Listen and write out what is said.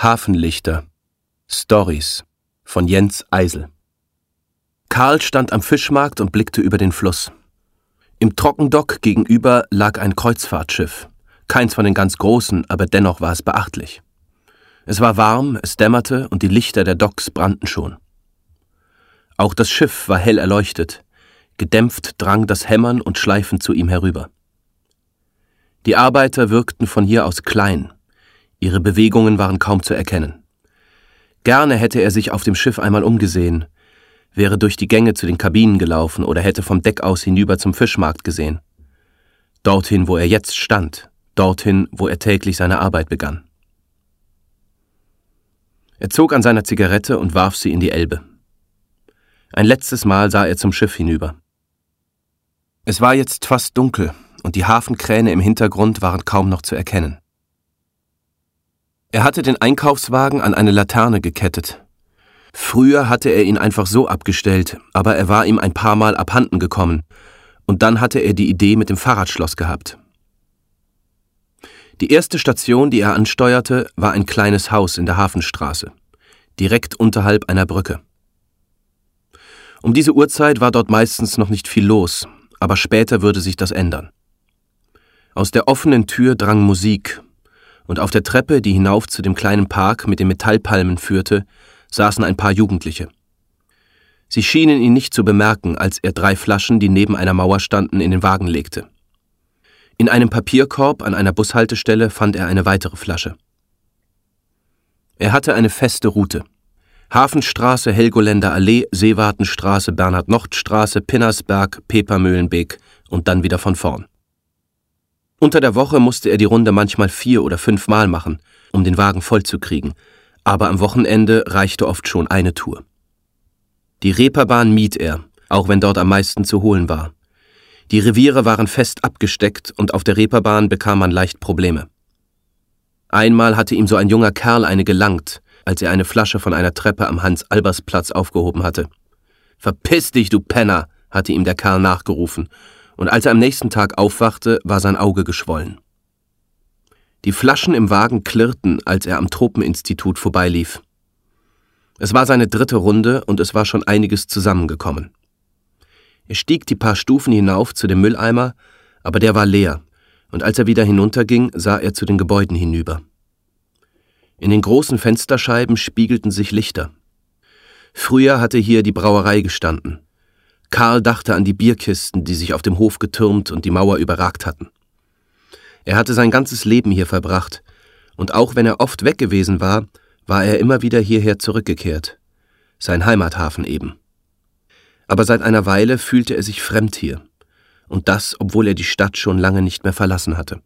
Hafenlichter Stories von Jens Eisel Karl stand am Fischmarkt und blickte über den Fluss. Im Trockendock gegenüber lag ein Kreuzfahrtschiff. Keins von den ganz großen, aber dennoch war es beachtlich. Es war warm, es dämmerte und die Lichter der Docks brannten schon. Auch das Schiff war hell erleuchtet. Gedämpft drang das Hämmern und Schleifen zu ihm herüber. Die Arbeiter wirkten von hier aus klein, Ihre Bewegungen waren kaum zu erkennen. Gerne hätte er sich auf dem Schiff einmal umgesehen, wäre durch die Gänge zu den Kabinen gelaufen oder hätte vom Deck aus hinüber zum Fischmarkt gesehen. Dorthin, wo er jetzt stand, dorthin, wo er täglich seine Arbeit begann. Er zog an seiner Zigarette und warf sie in die Elbe. Ein letztes Mal sah er zum Schiff hinüber. Es war jetzt fast dunkel, und die Hafenkräne im Hintergrund waren kaum noch zu erkennen. Er hatte den Einkaufswagen an eine Laterne gekettet. Früher hatte er ihn einfach so abgestellt, aber er war ihm ein paar Mal abhanden gekommen, und dann hatte er die Idee mit dem Fahrradschloss gehabt. Die erste Station, die er ansteuerte, war ein kleines Haus in der Hafenstraße, direkt unterhalb einer Brücke. Um diese Uhrzeit war dort meistens noch nicht viel los, aber später würde sich das ändern. Aus der offenen Tür drang Musik, und auf der Treppe, die hinauf zu dem kleinen Park mit den Metallpalmen führte, saßen ein paar Jugendliche. Sie schienen ihn nicht zu bemerken, als er drei Flaschen, die neben einer Mauer standen, in den Wagen legte. In einem Papierkorb an einer Bushaltestelle fand er eine weitere Flasche. Er hatte eine feste Route. Hafenstraße, Helgoländer Allee, Seewartenstraße, Bernhard-Nocht-Straße, Pinnersberg, Pepermühlenbeek und dann wieder von vorn. Unter der Woche musste er die Runde manchmal vier oder fünfmal machen, um den Wagen voll zu kriegen, aber am Wochenende reichte oft schon eine Tour. Die Reeperbahn mied er, auch wenn dort am meisten zu holen war. Die Reviere waren fest abgesteckt und auf der Reeperbahn bekam man leicht Probleme. Einmal hatte ihm so ein junger Kerl eine gelangt, als er eine Flasche von einer Treppe am Hans-Albers-Platz aufgehoben hatte. Verpiss dich, du Penner, hatte ihm der Kerl nachgerufen und als er am nächsten Tag aufwachte, war sein Auge geschwollen. Die Flaschen im Wagen klirrten, als er am Tropeninstitut vorbeilief. Es war seine dritte Runde und es war schon einiges zusammengekommen. Er stieg die paar Stufen hinauf zu dem Mülleimer, aber der war leer, und als er wieder hinunterging, sah er zu den Gebäuden hinüber. In den großen Fensterscheiben spiegelten sich Lichter. Früher hatte hier die Brauerei gestanden. Karl dachte an die Bierkisten, die sich auf dem Hof getürmt und die Mauer überragt hatten. Er hatte sein ganzes Leben hier verbracht, und auch wenn er oft weg gewesen war, war er immer wieder hierher zurückgekehrt. Sein Heimathafen eben. Aber seit einer Weile fühlte er sich fremd hier, und das, obwohl er die Stadt schon lange nicht mehr verlassen hatte.